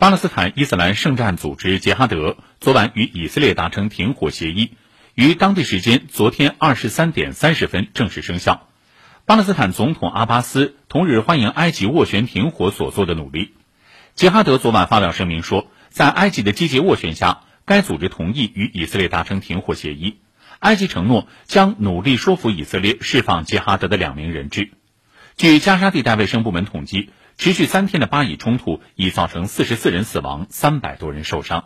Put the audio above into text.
巴勒斯坦伊斯兰圣战组织杰哈德昨晚与以色列达成停火协议，于当地时间昨天二十三点三十分正式生效。巴勒斯坦总统阿巴斯同日欢迎埃及斡旋停火所做的努力。杰哈德昨晚发表声明说，在埃及的积极斡旋下，该组织同意与以色列达成停火协议。埃及承诺将努力说服以色列释放杰哈德的两名人质。据加沙地带卫生部门统计，持续三天的巴以冲突已造成四十四人死亡，三百多人受伤。